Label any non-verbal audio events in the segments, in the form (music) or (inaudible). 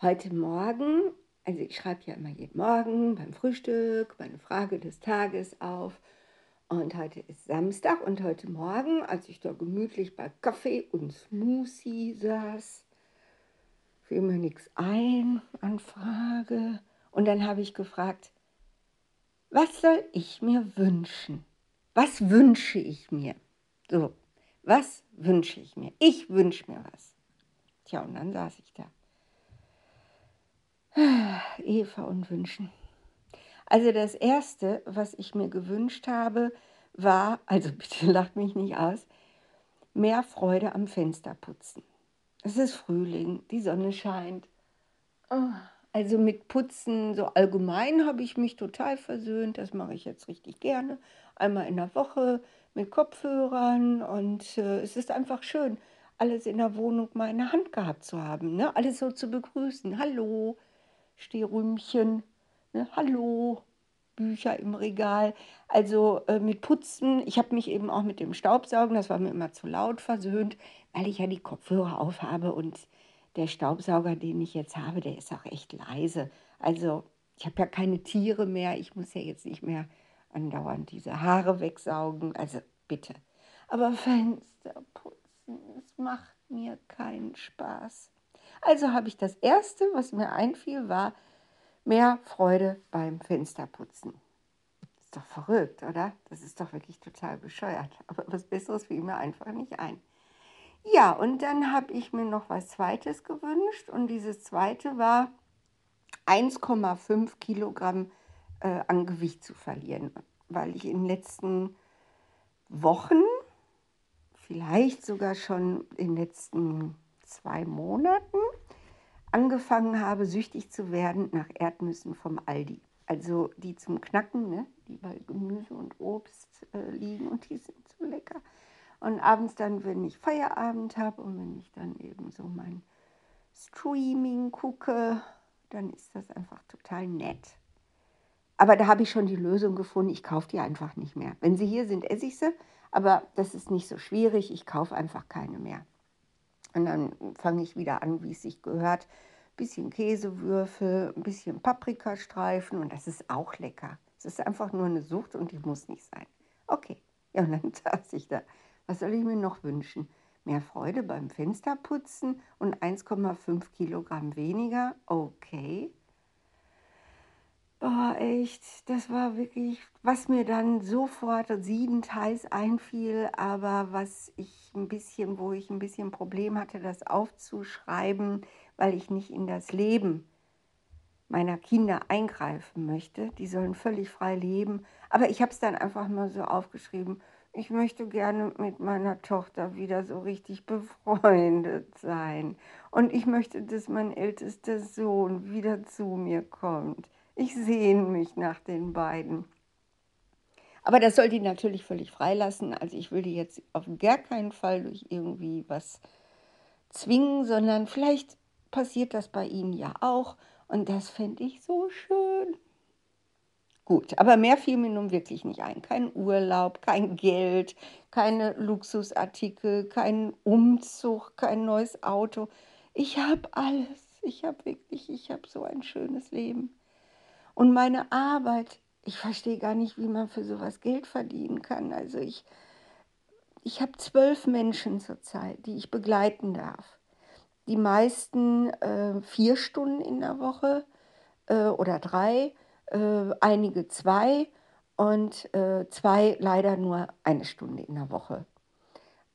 Heute Morgen, also ich schreibe ja immer jeden Morgen beim Frühstück meine Frage des Tages auf. Und heute ist Samstag und heute Morgen, als ich da gemütlich bei Kaffee und Smoothie saß, fiel mir nichts ein an Frage. Und dann habe ich gefragt, was soll ich mir wünschen? Was wünsche ich mir? So, was wünsche ich mir? Ich wünsche mir was. Tja, und dann saß ich da. (sighs) Eva und Wünschen. Also das Erste, was ich mir gewünscht habe, war, also bitte (laughs) lacht mich nicht aus, mehr Freude am Fensterputzen. Es ist Frühling, die Sonne scheint. Oh, also mit Putzen so allgemein habe ich mich total versöhnt. Das mache ich jetzt richtig gerne. Einmal in der Woche mit Kopfhörern und äh, es ist einfach schön, alles in der Wohnung mal in der Hand gehabt zu haben. Ne? Alles so zu begrüßen. Hallo, Stehrümchen, ne? hallo, Bücher im Regal. Also äh, mit Putzen, ich habe mich eben auch mit dem Staubsaugen, das war mir immer zu laut versöhnt, weil ich ja die Kopfhörer aufhabe und der Staubsauger, den ich jetzt habe, der ist auch echt leise. Also ich habe ja keine Tiere mehr, ich muss ja jetzt nicht mehr andauernd diese Haare wegsaugen, also bitte. Aber Fenster putzen, es macht mir keinen Spaß. Also habe ich das Erste, was mir einfiel, war mehr Freude beim Fensterputzen. Ist doch verrückt, oder? Das ist doch wirklich total bescheuert. (laughs) Aber was Besseres fiel mir einfach nicht ein. Ja, und dann habe ich mir noch was Zweites gewünscht. Und dieses Zweite war 1,5 Kilogramm äh, an Gewicht zu verlieren, weil ich in den letzten Wochen, vielleicht sogar schon in den letzten zwei Monaten angefangen habe, süchtig zu werden nach Erdnüssen vom Aldi. Also die zum Knacken, ne? die bei Gemüse und Obst äh, liegen und die sind so lecker. Und abends dann, wenn ich Feierabend habe und wenn ich dann eben so mein Streaming gucke, dann ist das einfach total nett. Aber da habe ich schon die Lösung gefunden, ich kaufe die einfach nicht mehr. Wenn sie hier sind, esse ich sie, aber das ist nicht so schwierig, ich kaufe einfach keine mehr. Und dann fange ich wieder an, wie es sich gehört. Ein bisschen Käsewürfel, ein bisschen Paprikastreifen und das ist auch lecker. Es ist einfach nur eine Sucht und die muss nicht sein. Okay, ja, und dann (laughs) saß ich da. Was soll ich mir noch wünschen? Mehr Freude beim Fensterputzen und 1,5 Kilogramm weniger? Okay. Boah, echt, das war wirklich, was mir dann sofort siebenteils einfiel, aber was ich ein bisschen, wo ich ein bisschen Problem hatte, das aufzuschreiben, weil ich nicht in das Leben meiner Kinder eingreifen möchte. Die sollen völlig frei leben. Aber ich habe es dann einfach mal so aufgeschrieben. Ich möchte gerne mit meiner Tochter wieder so richtig befreundet sein. Und ich möchte, dass mein ältester Sohn wieder zu mir kommt. Ich sehne mich nach den beiden. Aber das soll die natürlich völlig freilassen. Also ich die jetzt auf gar keinen Fall durch irgendwie was zwingen, sondern vielleicht passiert das bei Ihnen ja auch. Und das fände ich so schön. Gut, aber mehr fiel mir nun wirklich nicht ein. Kein Urlaub, kein Geld, keine Luxusartikel, kein Umzug, kein neues Auto. Ich habe alles. Ich habe wirklich, ich habe so ein schönes Leben. Und meine Arbeit, ich verstehe gar nicht, wie man für sowas Geld verdienen kann. Also ich, ich habe zwölf Menschen zurzeit, die ich begleiten darf. Die meisten äh, vier Stunden in der Woche äh, oder drei, äh, einige zwei und äh, zwei leider nur eine Stunde in der Woche.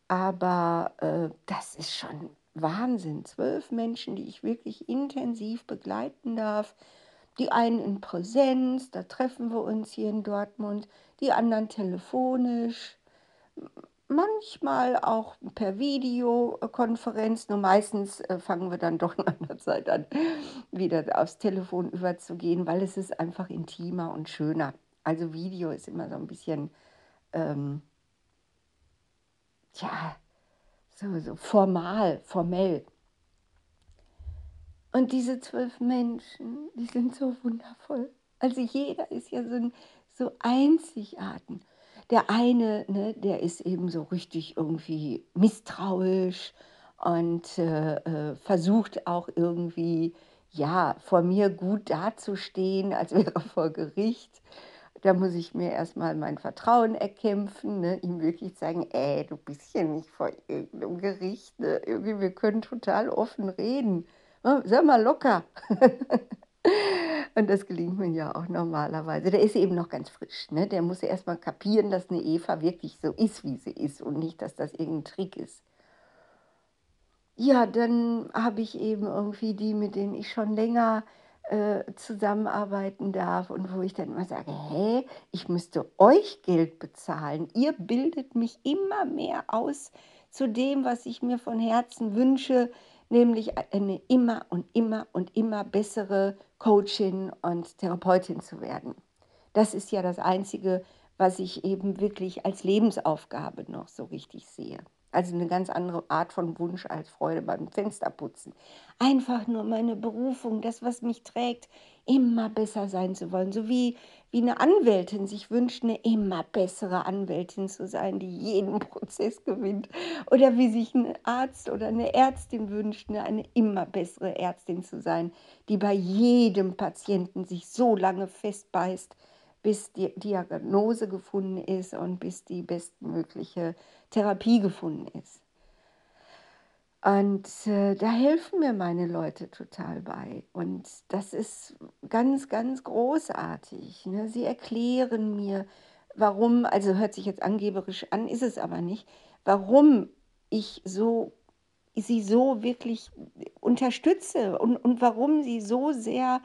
Aber äh, das ist schon Wahnsinn. Zwölf Menschen, die ich wirklich intensiv begleiten darf die einen in Präsenz, da treffen wir uns hier in Dortmund, die anderen telefonisch, manchmal auch per Videokonferenz, nur meistens äh, fangen wir dann doch nach einer Zeit an, wieder aufs Telefon überzugehen, weil es ist einfach intimer und schöner. Also Video ist immer so ein bisschen, ähm, ja, so, so formal, formell. Und diese zwölf Menschen, die sind so wundervoll. Also jeder ist ja so, ein, so einzigartig. Der eine, ne, der ist eben so richtig irgendwie misstrauisch und äh, äh, versucht auch irgendwie ja, vor mir gut dazustehen, als wäre er vor Gericht. Da muss ich mir erstmal mein Vertrauen erkämpfen, ne? ihm wirklich sagen, ey, du bist hier nicht vor irgendeinem Gericht, ne? irgendwie, wir können total offen reden. Oh, sei mal locker. (laughs) Und das gelingt mir ja auch normalerweise. Der ist eben noch ganz frisch. Ne? Der muss ja erstmal kapieren, dass eine Eva wirklich so ist, wie sie ist und nicht, dass das irgendein Trick ist. Ja, dann habe ich eben irgendwie die, mit denen ich schon länger äh, zusammenarbeiten darf und wo ich dann immer sage, hä, ich müsste euch Geld bezahlen. Ihr bildet mich immer mehr aus zu dem, was ich mir von Herzen wünsche, nämlich eine immer und immer und immer bessere Coachin und Therapeutin zu werden. Das ist ja das Einzige, was ich eben wirklich als Lebensaufgabe noch so richtig sehe. Also eine ganz andere Art von Wunsch als Freude beim Fensterputzen. Einfach nur meine Berufung, das, was mich trägt, immer besser sein zu wollen. So wie, wie eine Anwältin sich wünscht, eine immer bessere Anwältin zu sein, die jeden (laughs) Prozess gewinnt. Oder wie sich ein Arzt oder eine Ärztin wünscht, eine, eine immer bessere Ärztin zu sein, die bei jedem Patienten sich so lange festbeißt, bis die Diagnose gefunden ist und bis die bestmögliche Therapie gefunden ist. Und äh, da helfen mir meine Leute total bei. Und das ist ganz, ganz großartig. Ne? Sie erklären mir, warum, also hört sich jetzt angeberisch an, ist es aber nicht, warum ich so sie so wirklich unterstütze und, und warum sie so sehr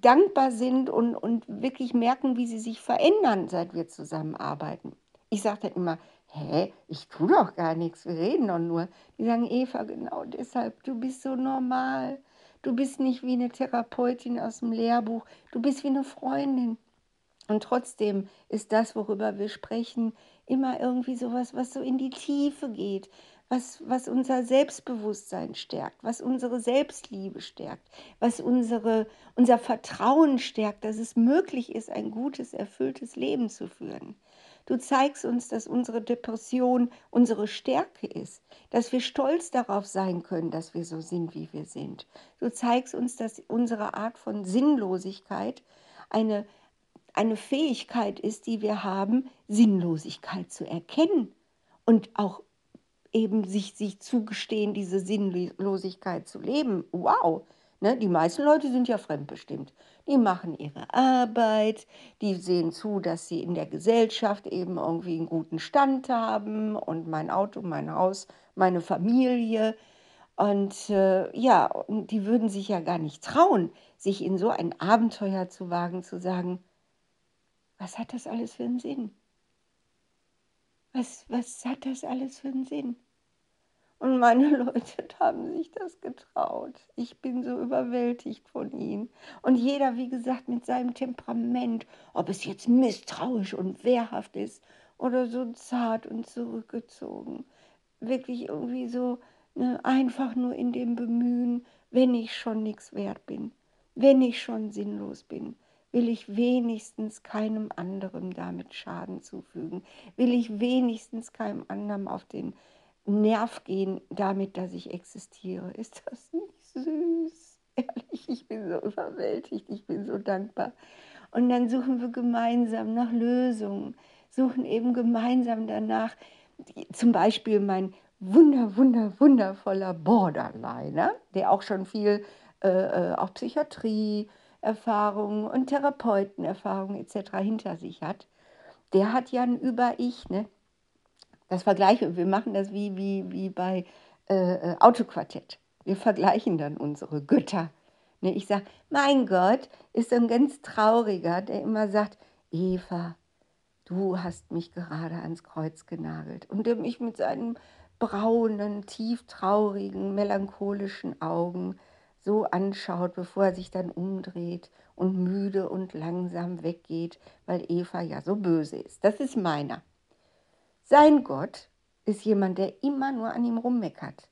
dankbar sind und, und wirklich merken, wie sie sich verändern, seit wir zusammenarbeiten. Ich sage dann immer, hä, ich tue doch gar nichts, wir reden doch nur. Die sagen, Eva, genau deshalb, du bist so normal. Du bist nicht wie eine Therapeutin aus dem Lehrbuch, du bist wie eine Freundin. Und trotzdem ist das, worüber wir sprechen, immer irgendwie sowas, was so in die Tiefe geht, was, was unser Selbstbewusstsein stärkt, was unsere Selbstliebe stärkt, was unsere, unser Vertrauen stärkt, dass es möglich ist, ein gutes, erfülltes Leben zu führen. Du zeigst uns, dass unsere Depression unsere Stärke ist, dass wir stolz darauf sein können, dass wir so sind, wie wir sind. Du zeigst uns, dass unsere Art von Sinnlosigkeit eine, eine Fähigkeit ist, die wir haben, Sinnlosigkeit zu erkennen und auch eben sich, sich zugestehen, diese Sinnlosigkeit zu leben. Wow! Ne? Die meisten Leute sind ja fremdbestimmt. Die machen ihre Arbeit, die sehen zu, dass sie in der Gesellschaft eben irgendwie einen guten Stand haben und mein Auto, mein Haus, meine Familie. Und äh, ja, die würden sich ja gar nicht trauen, sich in so ein Abenteuer zu wagen, zu sagen, was hat das alles für einen Sinn? Was, was hat das alles für einen Sinn? Und meine Leute haben sich das getraut. Ich bin so überwältigt von ihnen. Und jeder, wie gesagt, mit seinem Temperament, ob es jetzt misstrauisch und wehrhaft ist oder so zart und zurückgezogen. Wirklich irgendwie so ne, einfach nur in dem Bemühen, wenn ich schon nichts wert bin, wenn ich schon sinnlos bin, will ich wenigstens keinem anderen damit Schaden zufügen, will ich wenigstens keinem anderen auf den Nerv gehen damit, dass ich existiere. Ist das nicht süß? (laughs) Ehrlich, ich bin so überwältigt, ich bin so dankbar. Und dann suchen wir gemeinsam nach Lösungen, suchen eben gemeinsam danach, zum Beispiel mein wunder, wunder, wundervoller Borderliner, der auch schon viel, äh, äh auch Psychiatrie, Erfahrungen und Therapeutenerfahrungen etc. hinter sich hat, der hat ja ein Über-Ich, ne? Das vergleichen, wir machen das wie, wie, wie bei äh, äh, Autoquartett. Wir vergleichen dann unsere Götter. Ne, ich sage, mein Gott ist so ein ganz trauriger, der immer sagt, Eva, du hast mich gerade ans Kreuz genagelt. Und der mich mit seinen braunen, tieftraurigen, melancholischen Augen so anschaut, bevor er sich dann umdreht und müde und langsam weggeht, weil Eva ja so böse ist. Das ist meiner. Sein Gott ist jemand, der immer nur an ihm rummeckert.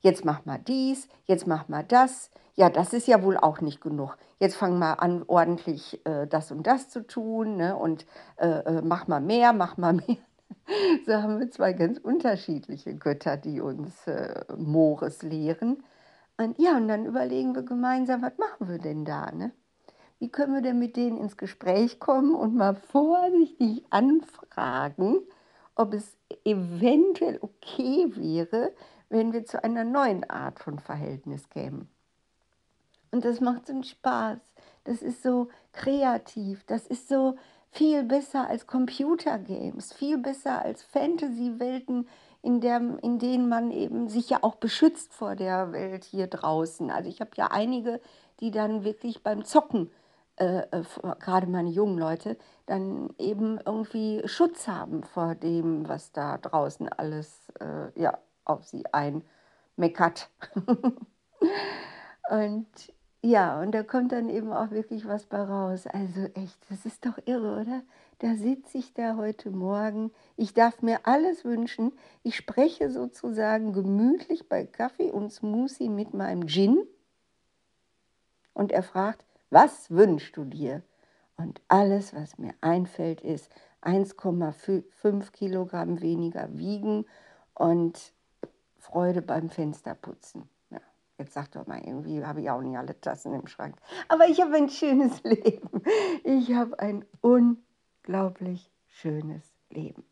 Jetzt mach mal dies, jetzt mach mal das. Ja, das ist ja wohl auch nicht genug. Jetzt fang mal an, ordentlich äh, das und das zu tun ne? und äh, äh mach mal mehr, mach mal mehr. (laughs) So haben wir zwei ganz unterschiedliche Götter, die uns äh, Mores lehren. Und ja, und dann überlegen wir gemeinsam, was machen wir denn da, ne? Wie können wir denn mit denen ins Gespräch kommen und mal vorsichtig anfragen, ob es eventuell okay wäre, wenn wir zu einer neuen Art von Verhältnis kämen. Und das macht so einen Spaß. Das ist so kreativ. Das ist so viel besser als Computergames, viel besser als Fantasy-Welten, in, in denen man eben sich ja auch beschützt vor der Welt hier draußen. Also ich habe ja einige, die dann wirklich beim Zocken, äh, äh, gerade meine jungen Leute, dann eben irgendwie Schutz haben vor dem, was da draußen alles äh, ja, auf sie einmeckert. (laughs) und ja, und da kommt dann eben auch wirklich was bei raus. Also echt, das ist doch irre, oder? Da sitze ich da heute Morgen. Ich darf mir alles wünschen. Ich spreche sozusagen gemütlich bei Kaffee und Smoothie mit meinem Gin. Und er fragt, was wünschst du dir? Und alles, was mir einfällt, ist 1,5 Kilogramm weniger wiegen und Freude beim Fensterputzen. Jetzt sag doch mal, irgendwie habe ich auch nicht alle Tassen im Schrank. Aber ich habe ein schönes (laughs) Leben. Ich habe ein unglaublich schönes Leben.